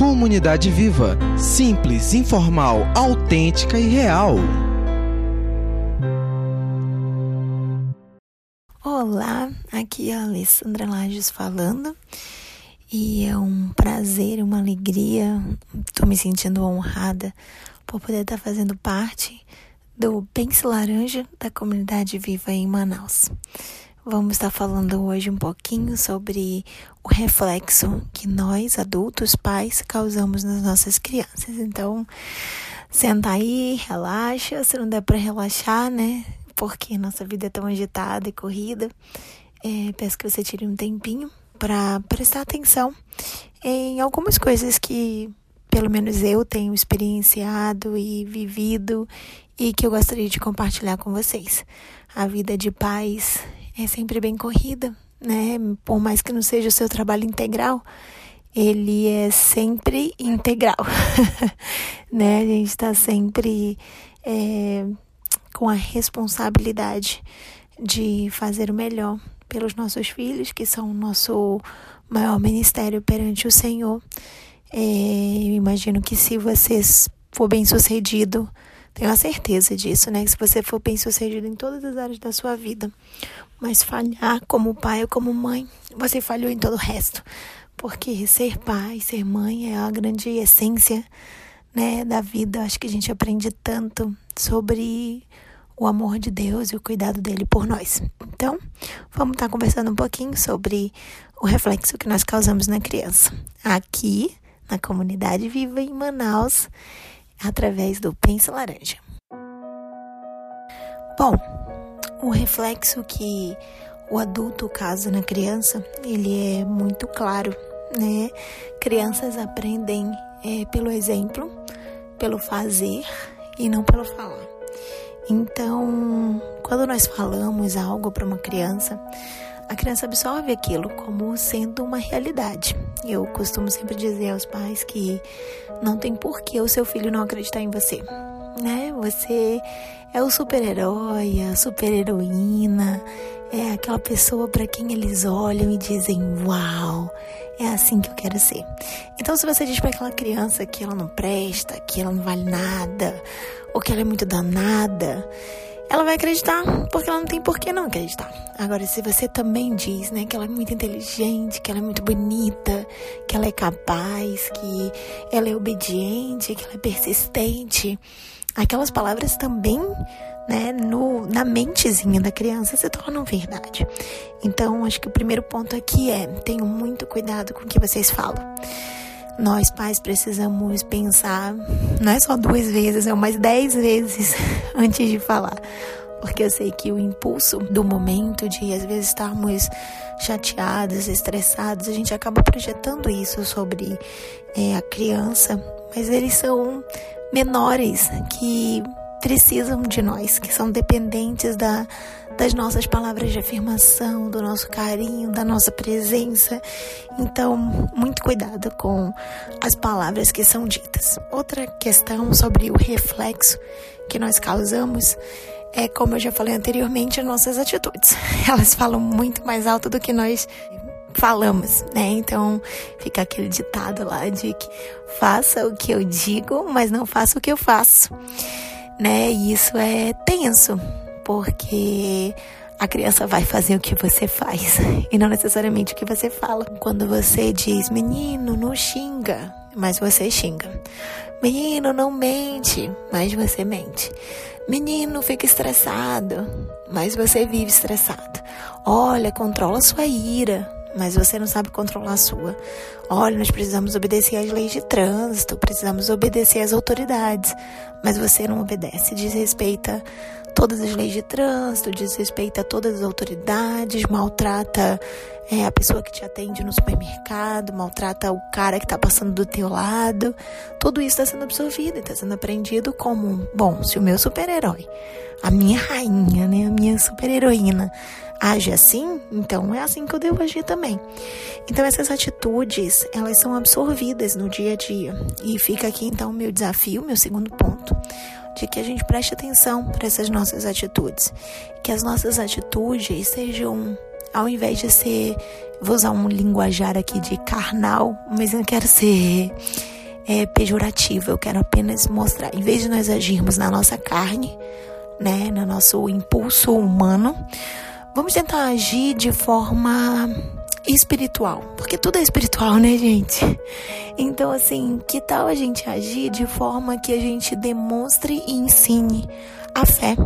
Comunidade Viva. Simples, informal, autêntica e real. Olá, aqui é a Alessandra Lages falando. E é um prazer, uma alegria. Estou me sentindo honrada por poder estar fazendo parte do Pense Laranja da comunidade viva em Manaus. Vamos estar falando hoje um pouquinho sobre o reflexo que nós, adultos, pais, causamos nas nossas crianças. Então, senta aí, relaxa. Se não der para relaxar, né? Porque nossa vida é tão agitada e corrida. É, peço que você tire um tempinho para prestar atenção em algumas coisas que, pelo menos eu, tenho experienciado e vivido e que eu gostaria de compartilhar com vocês. A vida de pais é sempre bem corrida, né? Por mais que não seja o seu trabalho integral, ele é sempre integral, né? A gente está sempre é, com a responsabilidade de fazer o melhor pelos nossos filhos, que são o nosso maior ministério perante o Senhor. É, eu imagino que se você for bem sucedido, tenho a certeza disso, né? Que se você for bem sucedido em todas as áreas da sua vida, mas falhar como pai ou como mãe, você falhou em todo o resto. Porque ser pai, ser mãe é a grande essência, né, da vida. Acho que a gente aprende tanto sobre o amor de Deus e o cuidado dele por nós. Então, vamos estar conversando um pouquinho sobre o reflexo que nós causamos na criança. Aqui, na comunidade viva em Manaus, através do Pense Laranja. Bom, o reflexo que o adulto causa na criança, ele é muito claro, né? Crianças aprendem é, pelo exemplo, pelo fazer e não pelo falar. Então, quando nós falamos algo para uma criança, a criança absorve aquilo como sendo uma realidade. Eu costumo sempre dizer aos pais que não tem por que o seu filho não acreditar em você, né? Você é o super-herói, a super-heroína, é aquela pessoa para quem eles olham e dizem: Uau, é assim que eu quero ser. Então, se você diz para aquela criança que ela não presta, que ela não vale nada, ou que ela é muito danada, ela vai acreditar, porque ela não tem por que não acreditar. Agora, se você também diz, né, que ela é muito inteligente, que ela é muito bonita, que ela é capaz, que ela é obediente, que ela é persistente, aquelas palavras também, né, no, na mentezinha da criança se tornam verdade. Então, acho que o primeiro ponto aqui é: tenham muito cuidado com o que vocês falam. Nós, pais, precisamos pensar, não é só duas vezes, é umas dez vezes antes de falar. Porque eu sei que o impulso do momento de às vezes estarmos chateados, estressados, a gente acaba projetando isso sobre é, a criança, mas eles são menores que precisam de nós, que são dependentes da, das nossas palavras de afirmação, do nosso carinho, da nossa presença. Então, muito cuidado com as palavras que são ditas. Outra questão sobre o reflexo que nós causamos é, como eu já falei anteriormente, as nossas atitudes. Elas falam muito mais alto do que nós falamos, né? Então fica aquele ditado lá de que faça o que eu digo, mas não faça o que eu faço, né? E isso é tenso, porque a criança vai fazer o que você faz e não necessariamente o que você fala. Quando você diz, menino, não xinga, mas você xinga. Menino, não mente, mas você mente. Menino, fica estressado, mas você vive estressado. Olha, controla sua ira, mas você não sabe controlar a sua. Olha, nós precisamos obedecer às leis de trânsito, precisamos obedecer às autoridades, mas você não obedece, desrespeita todas as leis de trânsito, desrespeita todas as autoridades, maltrata é, a pessoa que te atende no supermercado, maltrata o cara que está passando do teu lado. Tudo isso está sendo absorvido e está sendo aprendido como, bom, se o meu super-herói, a minha rainha, né, a minha super-heroína, age assim, então é assim que eu devo agir também. Então essas atitudes, elas são absorvidas no dia a dia. E fica aqui então o meu desafio, meu segundo ponto, de que a gente preste atenção para essas nossas atitudes, que as nossas atitudes sejam ao invés de ser, vou usar um linguajar aqui de carnal, mas eu quero ser é. Eu quero apenas mostrar, em vez de nós agirmos na nossa carne, né, no nosso impulso humano, vamos tentar agir de forma espiritual, porque tudo é espiritual, né, gente? Então, assim, que tal a gente agir de forma que a gente demonstre e ensine a fé?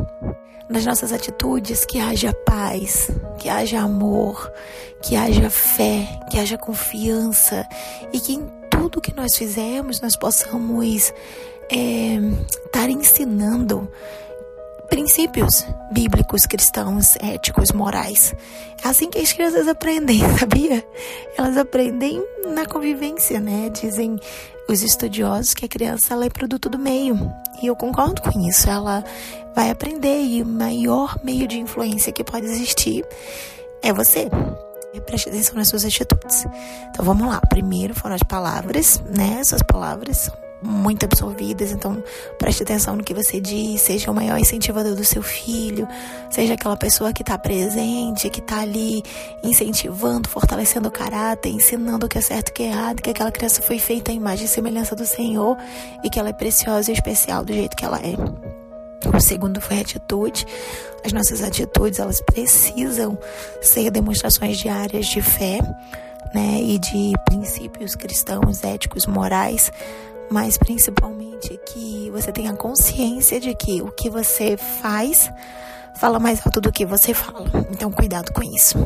Nas nossas atitudes, que haja paz, que haja amor, que haja fé, que haja confiança e que em tudo que nós fizermos nós possamos estar é, ensinando princípios bíblicos, cristãos, éticos, morais. É assim que as crianças aprendem, sabia? Elas aprendem na convivência, né? Dizem os estudiosos que a criança ela é produto do meio. E eu concordo com isso. Ela vai aprender e o maior meio de influência que pode existir é você. Preste atenção nas suas atitudes. Então vamos lá. Primeiro foram as palavras, né? Essas palavras são muito absorvidas, então preste atenção no que você diz, seja o maior incentivador do seu filho, seja aquela pessoa que está presente, que está ali incentivando, fortalecendo o caráter, ensinando o que é certo e o que é errado, que aquela criança foi feita à imagem e semelhança do Senhor e que ela é preciosa e especial do jeito que ela é. O segundo foi atitude. As nossas atitudes, elas precisam ser demonstrações diárias de fé, né, e de princípios cristãos, éticos, morais, mas principalmente que você tenha consciência de que o que você faz fala mais alto do que você fala. Então, cuidado com isso.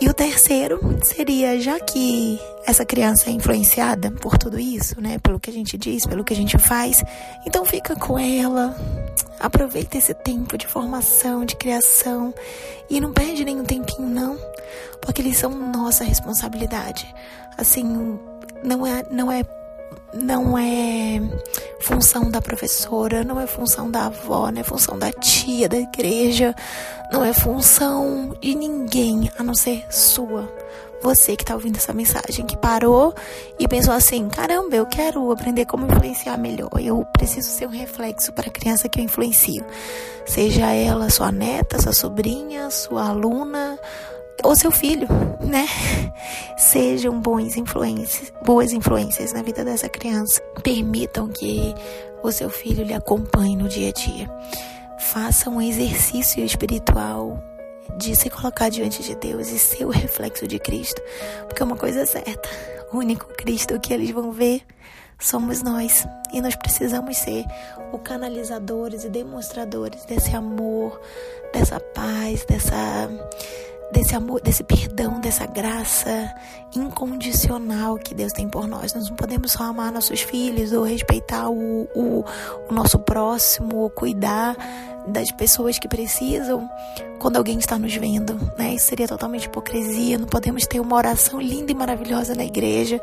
E o terceiro seria, já que essa criança é influenciada por tudo isso, né, pelo que a gente diz, pelo que a gente faz, então fica com ela, aproveita esse tempo de formação, de criação e não perde nenhum tempinho não, porque eles são nossa responsabilidade. Assim, não é não é não é função da professora, não é função da avó, não é função da tia, da igreja, não é função de ninguém a não ser sua. Você que está ouvindo essa mensagem, que parou e pensou assim: caramba, eu quero aprender como influenciar melhor. Eu preciso ser um reflexo para a criança que eu influencio. Seja ela sua neta, sua sobrinha, sua aluna, ou seu filho, né? Sejam bons influências, boas influências na vida dessa criança. Permitam que o seu filho lhe acompanhe no dia a dia. Faça um exercício espiritual de se colocar diante de Deus e ser o reflexo de Cristo. Porque é uma coisa certa: o único Cristo que eles vão ver somos nós. E nós precisamos ser o canalizadores e demonstradores desse amor, dessa paz, dessa desse amor, desse perdão, dessa graça incondicional que Deus tem por nós. Nós não podemos só amar nossos filhos ou respeitar o, o, o nosso próximo ou cuidar das pessoas que precisam quando alguém está nos vendo, né? Isso seria totalmente hipocrisia. Não podemos ter uma oração linda e maravilhosa na igreja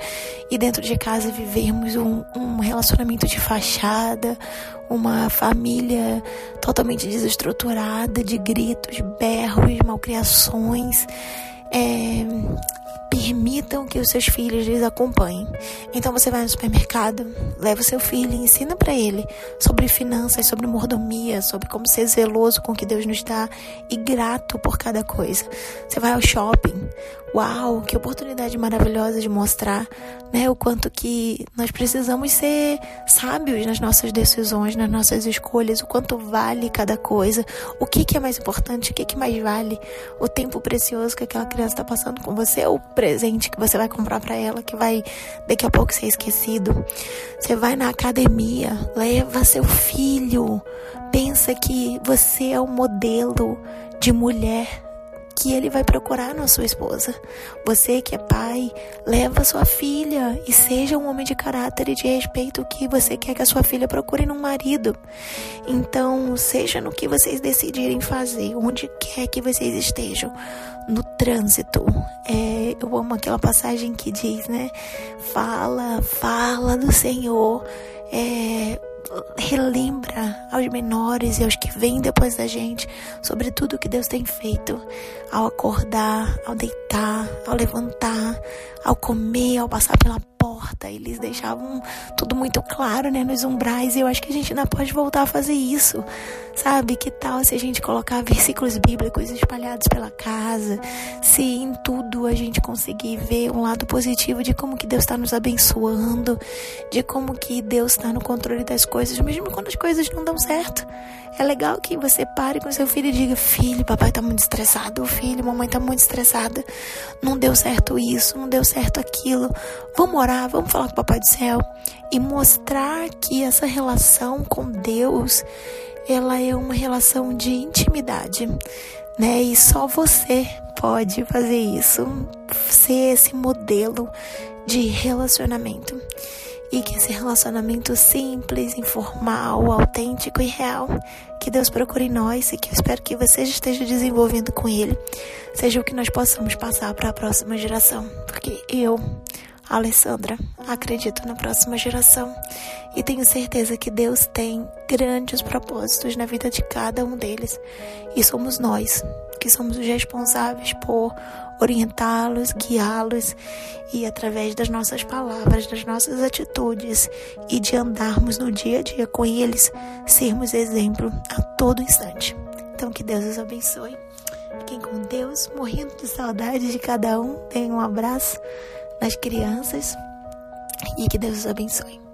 e dentro de casa vivermos um, um relacionamento de fachada, uma família totalmente desestruturada, de gritos, berros, malcriações. É, permitam que os seus filhos lhes acompanhem. Então você vai no supermercado, leva o seu filho e ensina para ele sobre finanças, sobre mordomia, sobre como ser zeloso com o que Deus nos dá e grato por cada coisa. Você vai ao shopping, Uau, que oportunidade maravilhosa de mostrar, né, o quanto que nós precisamos ser sábios nas nossas decisões, nas nossas escolhas, o quanto vale cada coisa, o que que é mais importante, o que que mais vale, o tempo precioso que aquela criança está passando com você, o presente que você vai comprar para ela que vai daqui a pouco ser esquecido. Você vai na academia, leva seu filho, pensa que você é o modelo de mulher que ele vai procurar na sua esposa. Você que é pai, leva sua filha e seja um homem de caráter e de respeito que você quer que a sua filha procure num marido. Então, seja no que vocês decidirem fazer, onde quer que vocês estejam, no trânsito. É, eu amo aquela passagem que diz, né? Fala, fala do Senhor. É, relembra aos menores e aos que vêm depois da gente sobre tudo que Deus tem feito ao acordar, ao deitar, ao levantar, ao comer, ao passar pela porta, eles deixavam tudo muito claro, né, nos umbrais. E eu acho que a gente ainda pode voltar a fazer isso, sabe? Que tal se a gente colocar versículos bíblicos espalhados pela casa, se em tudo a gente conseguir ver um lado positivo de como que Deus está nos abençoando, de como que Deus está no controle das coisas, mesmo quando as coisas não dão certo. É legal que você pare com seu filho e diga: Filho, papai tá muito estressado, filho, mamãe tá muito estressada, não deu certo isso, não deu certo aquilo. Vamos orar, vamos falar com o Papai do Céu e mostrar que essa relação com Deus ela é uma relação de intimidade, né? E só você pode fazer isso, ser esse modelo de relacionamento. E que esse relacionamento simples, informal, autêntico e real que Deus procure em nós e que eu espero que você esteja desenvolvendo com Ele, seja o que nós possamos passar para a próxima geração. Porque eu, Alessandra, acredito na próxima geração e tenho certeza que Deus tem grandes propósitos na vida de cada um deles e somos nós que somos os responsáveis por orientá-los, guiá-los e através das nossas palavras, das nossas atitudes e de andarmos no dia a dia com eles, sermos exemplo a todo instante. Então que Deus os abençoe. Fiquem com Deus, morrendo de saudade de cada um. Tenham um abraço nas crianças e que Deus os abençoe.